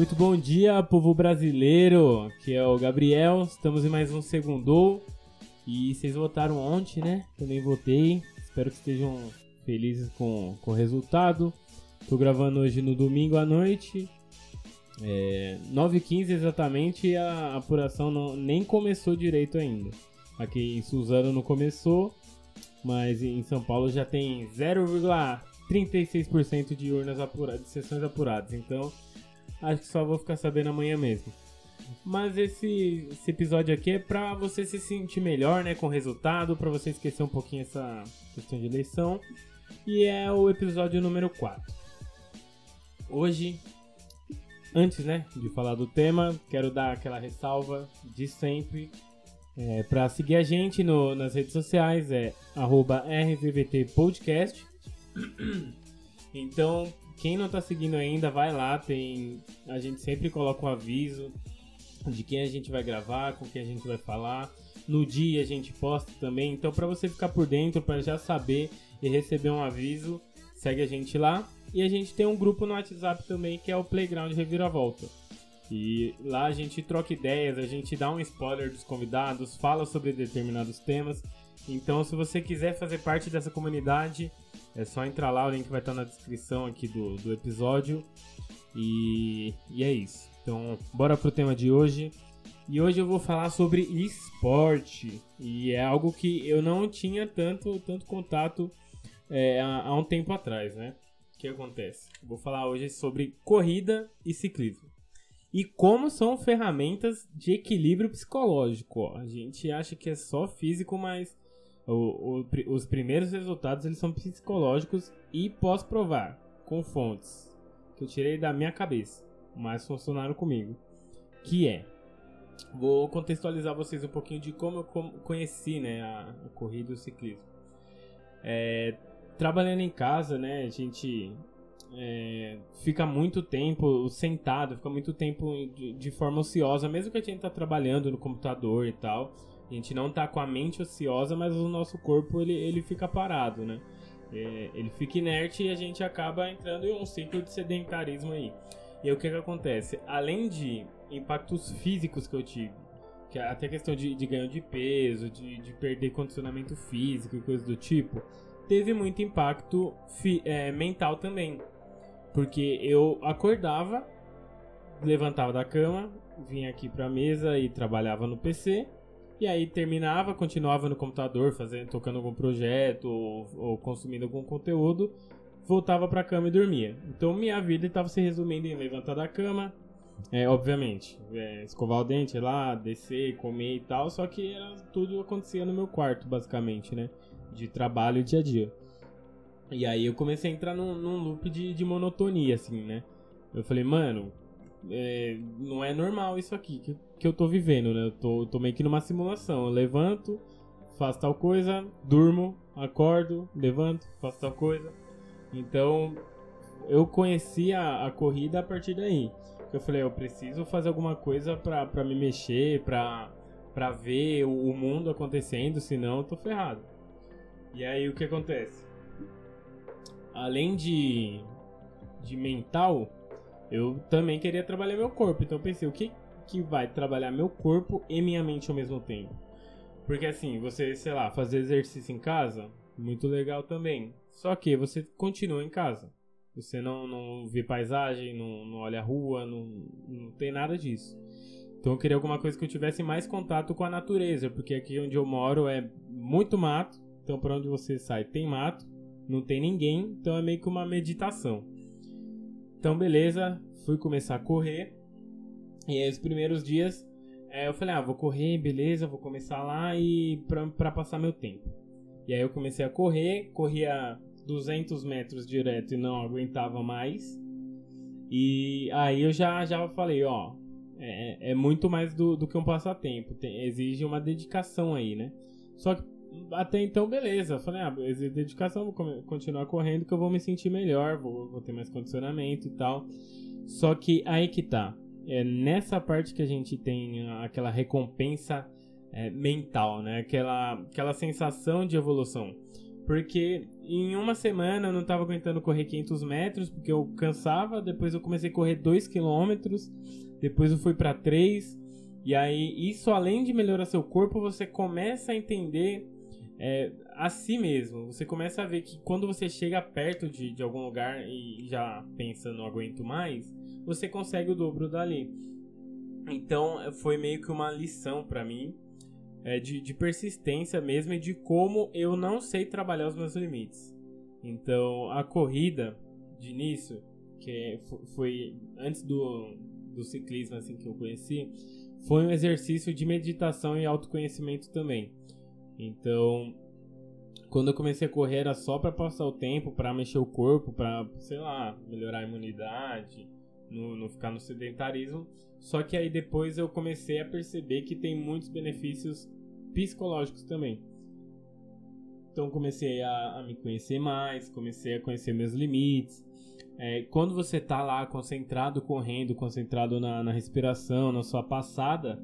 Muito bom dia, povo brasileiro. Que é o Gabriel. Estamos em mais um segundo. E vocês votaram ontem, né? Também votei. Espero que estejam felizes com, com o resultado. Tô gravando hoje no domingo à noite. É, 9h15 exatamente e a apuração não, nem começou direito ainda. Aqui em Suzano não começou, mas em São Paulo já tem 0,36% de urnas apuradas, de sessões apuradas. Então acho que só vou ficar sabendo amanhã mesmo. Mas esse, esse episódio aqui é pra você se sentir melhor, né, com o resultado, pra você esquecer um pouquinho essa questão de eleição. E é o episódio número 4. Hoje, antes, né, de falar do tema, quero dar aquela ressalva de sempre. É, para seguir a gente no, nas redes sociais é @rvvtpodcast. Então, quem não tá seguindo ainda, vai lá, tem a gente sempre coloca um aviso de quem a gente vai gravar, com quem a gente vai falar. No dia a gente posta também, então para você ficar por dentro, para já saber e receber um aviso, segue a gente lá. E a gente tem um grupo no WhatsApp também que é o Playground Reviravolta. E lá a gente troca ideias, a gente dá um spoiler dos convidados, fala sobre determinados temas. Então, se você quiser fazer parte dessa comunidade, é só entrar lá, o link vai estar na descrição aqui do, do episódio. E, e é isso. Então, bora pro tema de hoje. E hoje eu vou falar sobre esporte. E é algo que eu não tinha tanto, tanto contato é, há, há um tempo atrás, né? O que acontece? Vou falar hoje sobre corrida e ciclismo. E como são ferramentas de equilíbrio psicológico. Ó. A gente acha que é só físico, mas o, o, os primeiros resultados eles são psicológicos e posso provar com fontes que eu tirei da minha cabeça, mas funcionaram comigo. Que é, vou contextualizar vocês um pouquinho de como eu conheci né, a, a corrida e o ciclismo. É, trabalhando em casa, né, a gente é, fica muito tempo sentado, fica muito tempo de, de, forma ociosa, mesmo que a gente tá trabalhando no computador e tal. A gente não tá com a mente ociosa, mas o nosso corpo ele, ele fica parado, né? É, ele fica inerte e a gente acaba entrando em um ciclo de sedentarismo aí. E aí, o que que acontece? Além de impactos físicos que eu tive, que é até questão de, de ganho de peso, de, de perder condicionamento físico e coisas do tipo, teve muito impacto fi, é, mental também. Porque eu acordava, levantava da cama, vinha aqui pra mesa e trabalhava no PC. E aí terminava, continuava no computador, fazendo, tocando algum projeto ou, ou consumindo algum conteúdo, voltava pra cama e dormia. Então minha vida estava se resumindo em levantar da cama, é, obviamente, é, escovar o dente lá, descer, comer e tal, só que era, tudo acontecia no meu quarto, basicamente, né? De trabalho e dia a dia. E aí eu comecei a entrar num, num loop de, de, monotonia, assim, né? Eu falei, mano, é, não é normal isso aqui que, que eu tô vivendo, né? Eu tô, tô meio que numa simulação. Eu levanto, faço tal coisa, durmo, acordo, levanto, faço tal coisa. Então, eu conheci a, a corrida a partir daí. Eu falei, eu preciso fazer alguma coisa pra, me mexer, pra, pra ver o, o mundo acontecendo, senão eu tô ferrado. E aí o que acontece? além de, de mental, eu também queria trabalhar meu corpo. Então pensei, o que, que vai trabalhar meu corpo e minha mente ao mesmo tempo? Porque assim, você, sei lá, fazer exercício em casa, muito legal também. Só que você continua em casa. Você não, não vê paisagem, não, não olha a rua, não, não tem nada disso. Então eu queria alguma coisa que eu tivesse mais contato com a natureza, porque aqui onde eu moro é muito mato. Então para onde você sai tem mato não tem ninguém, então é meio que uma meditação. Então, beleza, fui começar a correr. E aí, os primeiros dias, é, eu falei, ah, vou correr, beleza, vou começar lá e pra, pra passar meu tempo. E aí eu comecei a correr, corria 200 metros direto e não aguentava mais. E aí eu já, já falei, ó, é, é muito mais do, do que um passatempo, tem, exige uma dedicação aí, né? Só que até então, beleza. Falei, ah, exige dedicação, vou continuar correndo que eu vou me sentir melhor, vou, vou ter mais condicionamento e tal. Só que aí que tá. É nessa parte que a gente tem aquela recompensa é, mental, né? Aquela, aquela sensação de evolução. Porque em uma semana eu não estava aguentando correr 500 metros, porque eu cansava. Depois eu comecei a correr 2 quilômetros. Depois eu fui para 3. E aí, isso além de melhorar seu corpo, você começa a entender é, a si mesmo. Você começa a ver que quando você chega perto de, de algum lugar e já pensa, não aguento mais, você consegue o dobro dali. Então, foi meio que uma lição para mim é, de, de persistência mesmo e de como eu não sei trabalhar os meus limites. Então, a corrida de início, que foi antes do, do ciclismo assim que eu conheci, foi um exercício de meditação e autoconhecimento também. Então, quando eu comecei a correr era só para passar o tempo, para mexer o corpo, para, sei lá, melhorar a imunidade, não, não ficar no sedentarismo. Só que aí depois eu comecei a perceber que tem muitos benefícios psicológicos também. Então comecei a, a me conhecer mais, comecei a conhecer meus limites. É, quando você está lá concentrado correndo, concentrado na, na respiração, na sua passada,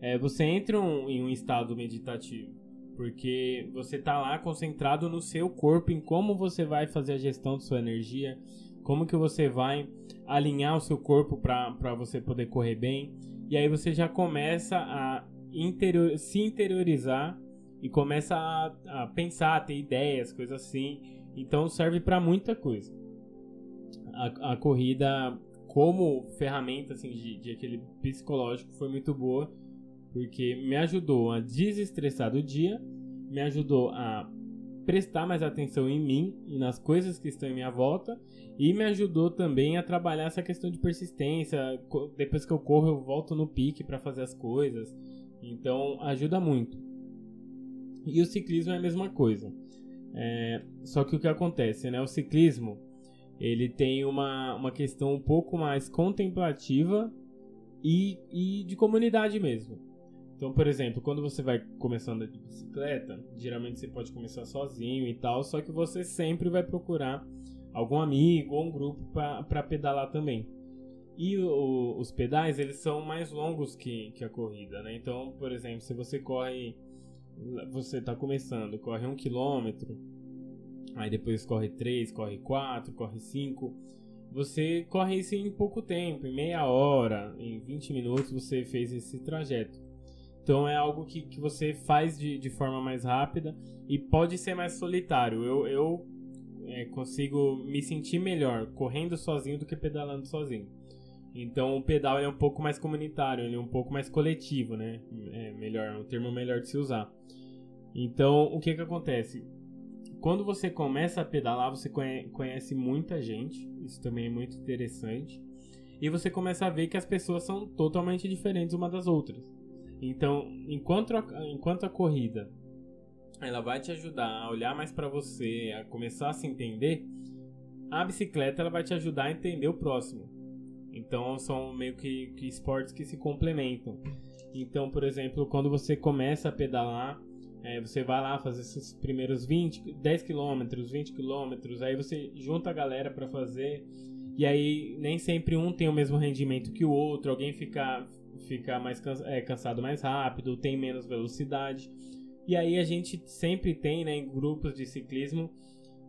é, você entra um, em um estado meditativo. Porque você está lá concentrado no seu corpo, em como você vai fazer a gestão de sua energia, como que você vai alinhar o seu corpo para você poder correr bem. E aí você já começa a interior, se interiorizar e começa a, a pensar, a ter ideias, coisas assim. Então serve para muita coisa. A, a, corrida como ferramenta assim, de, de aquele psicológico foi muito boa porque me ajudou a desestressar do dia, me ajudou a prestar mais atenção em mim e nas coisas que estão em minha volta e me ajudou também a trabalhar essa questão de persistência. Depois que eu corro, eu volto no pique para fazer as coisas. Então ajuda muito. E o ciclismo é a mesma coisa. É, só que o que acontece, né? O ciclismo ele tem uma, uma questão um pouco mais contemplativa e, e de comunidade mesmo. Então, por exemplo, quando você vai começando de bicicleta, geralmente você pode começar sozinho e tal, só que você sempre vai procurar algum amigo ou um grupo para pedalar também. E o, os pedais, eles são mais longos que, que a corrida, né? Então, por exemplo, se você corre... Você está começando, corre um quilômetro, aí depois corre três, corre quatro, corre cinco... Você corre isso em pouco tempo, em meia hora, em 20 minutos você fez esse trajeto. Então é algo que, que você faz de, de forma mais rápida e pode ser mais solitário. Eu, eu é, consigo me sentir melhor correndo sozinho do que pedalando sozinho. Então o pedal é um pouco mais comunitário, ele é um pouco mais coletivo, né? É melhor, um termo melhor de se usar. Então o que que acontece? Quando você começa a pedalar, você conhece muita gente, isso também é muito interessante. E você começa a ver que as pessoas são totalmente diferentes uma das outras. Então, enquanto a, enquanto a corrida ela vai te ajudar a olhar mais para você, a começar a se entender, a bicicleta ela vai te ajudar a entender o próximo. Então são meio que, que esportes que se complementam. Então, por exemplo, quando você começa a pedalar, é, você vai lá fazer esses primeiros 20, 10 quilômetros, 20 quilômetros, aí você junta a galera para fazer, e aí nem sempre um tem o mesmo rendimento que o outro, alguém fica, fica mais é, cansado mais rápido, tem menos velocidade. E aí a gente sempre tem, né, em grupos de ciclismo,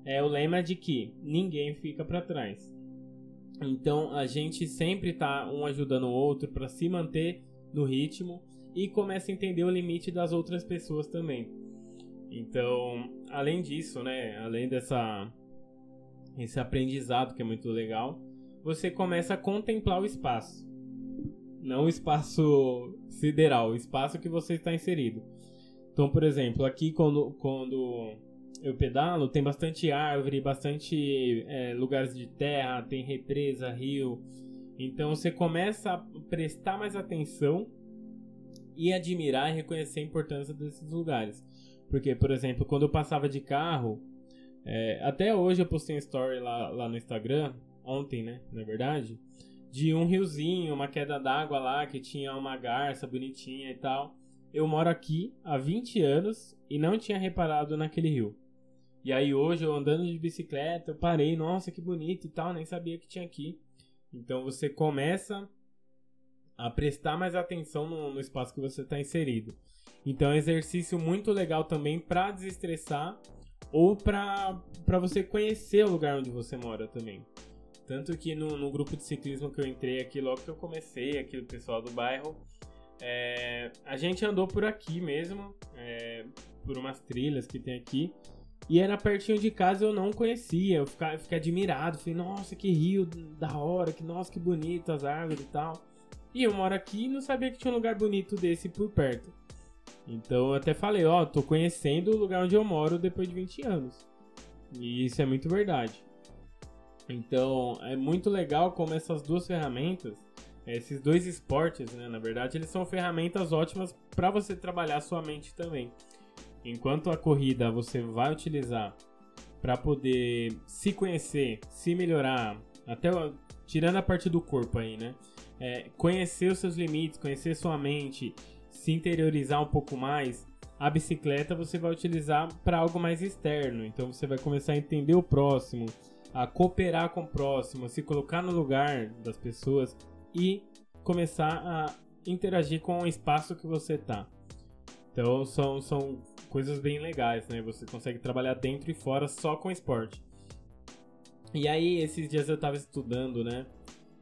é o lema de que ninguém fica para trás. Então a gente sempre tá um ajudando o outro para se manter no ritmo e começa a entender o limite das outras pessoas também. Então, além disso, né, além dessa esse aprendizado que é muito legal, você começa a contemplar o espaço. Não o espaço sideral, o espaço que você está inserido. Então, por exemplo, aqui quando, quando eu pedalo, tem bastante árvore, bastante é, lugares de terra, tem represa, rio. Então você começa a prestar mais atenção e admirar e reconhecer a importância desses lugares. Porque, por exemplo, quando eu passava de carro, é, até hoje eu postei um story lá, lá no Instagram, ontem, né, na verdade, de um riozinho, uma queda d'água lá que tinha uma garça bonitinha e tal. Eu moro aqui há 20 anos e não tinha reparado naquele rio. E aí hoje eu andando de bicicleta, eu parei, nossa, que bonito e tal, nem sabia que tinha aqui. Então você começa a prestar mais atenção no, no espaço que você está inserido. Então é um exercício muito legal também para desestressar ou para você conhecer o lugar onde você mora também. Tanto que no, no, grupo de ciclismo que eu entrei aqui, logo que eu comecei, aqui o pessoal do bairro, é, a gente andou por aqui mesmo, é, por umas trilhas que tem aqui. E era pertinho de casa eu não conhecia. Eu fiquei, fiquei admirado. Falei, nossa, que rio da hora, que nossa, que bonito as árvores e tal. E eu moro aqui e não sabia que tinha um lugar bonito desse por perto. Então eu até falei, ó, oh, tô conhecendo o lugar onde eu moro depois de 20 anos. E isso é muito verdade. Então é muito legal como essas duas ferramentas, esses dois esportes, né, na verdade, eles são ferramentas ótimas para você trabalhar a sua mente também. Enquanto a corrida você vai utilizar para poder se conhecer, se melhorar, até tirando a parte do corpo aí, né? É, conhecer os seus limites, conhecer sua mente, se interiorizar um pouco mais, a bicicleta você vai utilizar para algo mais externo. Então você vai começar a entender o próximo, a cooperar com o próximo, se colocar no lugar das pessoas e começar a interagir com o espaço que você tá. Então são, são coisas bem legais, né? Você consegue trabalhar dentro e fora só com esporte. E aí, esses dias eu tava estudando, né?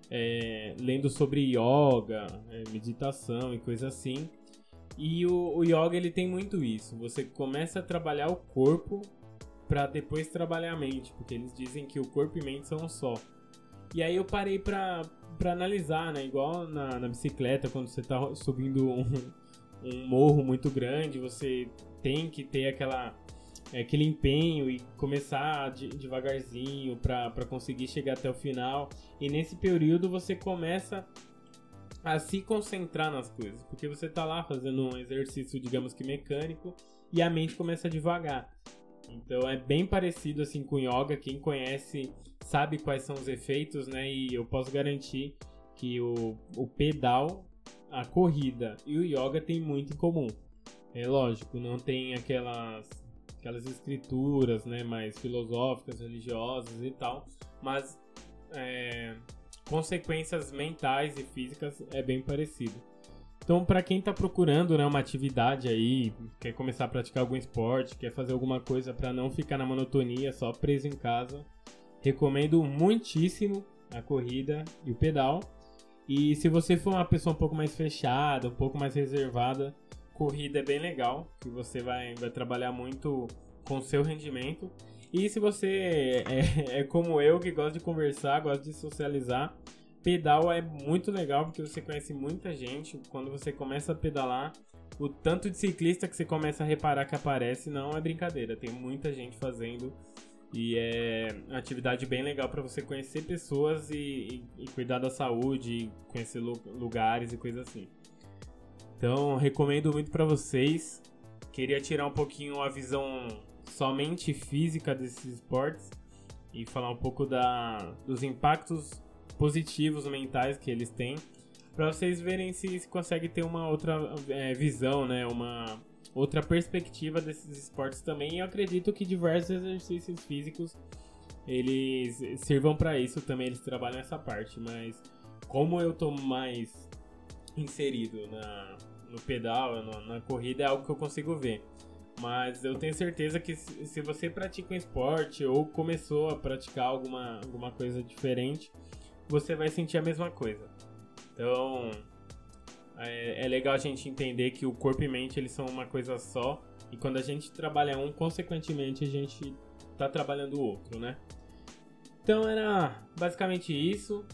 É, lendo sobre yoga, é, meditação e coisa assim. E o, o yoga ele tem muito isso. Você começa a trabalhar o corpo para depois trabalhar a mente, porque eles dizem que o corpo e mente são um só. E aí eu parei pra analisar, né? Igual na, na bicicleta, quando você tá subindo um, um morro muito grande, você tem que ter aquela é, aquele empenho e começar de, devagarzinho para conseguir chegar até o final. E nesse período você começa a se concentrar nas coisas, porque você está lá fazendo um exercício, digamos que mecânico, e a mente começa a devagar. Então é bem parecido assim com yoga, quem conhece sabe quais são os efeitos, né? E eu posso garantir que o, o pedal a corrida e o yoga tem muito em comum. É lógico, não tem aquelas aquelas escrituras, né, mais filosóficas, religiosas e tal, mas é, consequências mentais e físicas é bem parecido. Então, para quem está procurando né, uma atividade aí, quer começar a praticar algum esporte, quer fazer alguma coisa para não ficar na monotonia, só preso em casa, recomendo muitíssimo a corrida e o pedal. E se você for uma pessoa um pouco mais fechada, um pouco mais reservada, corrida é bem legal, que você vai, vai trabalhar muito com o seu rendimento. E se você é, é como eu, que gosta de conversar, gosta de socializar, pedal é muito legal porque você conhece muita gente. Quando você começa a pedalar, o tanto de ciclista que você começa a reparar que aparece não é brincadeira. Tem muita gente fazendo e é uma atividade bem legal para você conhecer pessoas e, e, e, cuidar da saúde, conhecer lugares e coisas assim. Então, recomendo muito para vocês. Queria tirar um pouquinho a visão somente física desses esportes e falar um pouco da, dos impactos positivos mentais que eles têm, para vocês verem se, se consegue ter uma outra é, visão, né? Uma, outra perspectiva desses esportes também. Eu acredito que diversos exercícios físicos eles sirvam para isso também, eles trabalham essa parte, mas como eu tô mais inserido na, no pedal, na corrida, é algo que eu consigo ver. Mas eu tenho certeza que se você pratica um esporte ou começou a praticar alguma, alguma coisa diferente, você vai sentir a mesma coisa. Então, é, é, legal a gente entender que o corpo e mente eles são uma coisa só e quando a gente trabalha um, consequentemente a gente tá trabalhando o outro, né? Então era basicamente isso.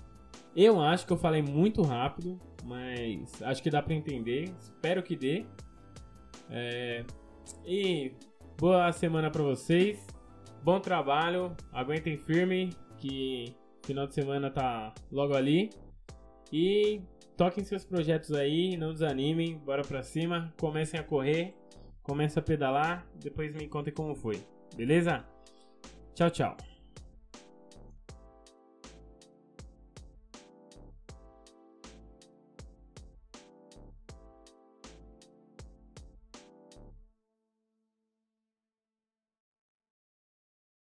Eu acho que eu falei muito rápido, mas acho que dá para entender. Espero que dê. É... E boa semana para vocês. Bom trabalho. Aguentem firme que final de semana tá logo ali. E toquem seus projetos aí, não desanimem, bora pra cima, comecem a correr, comecem a pedalar, depois me contem como foi, beleza? Tchau, tchau.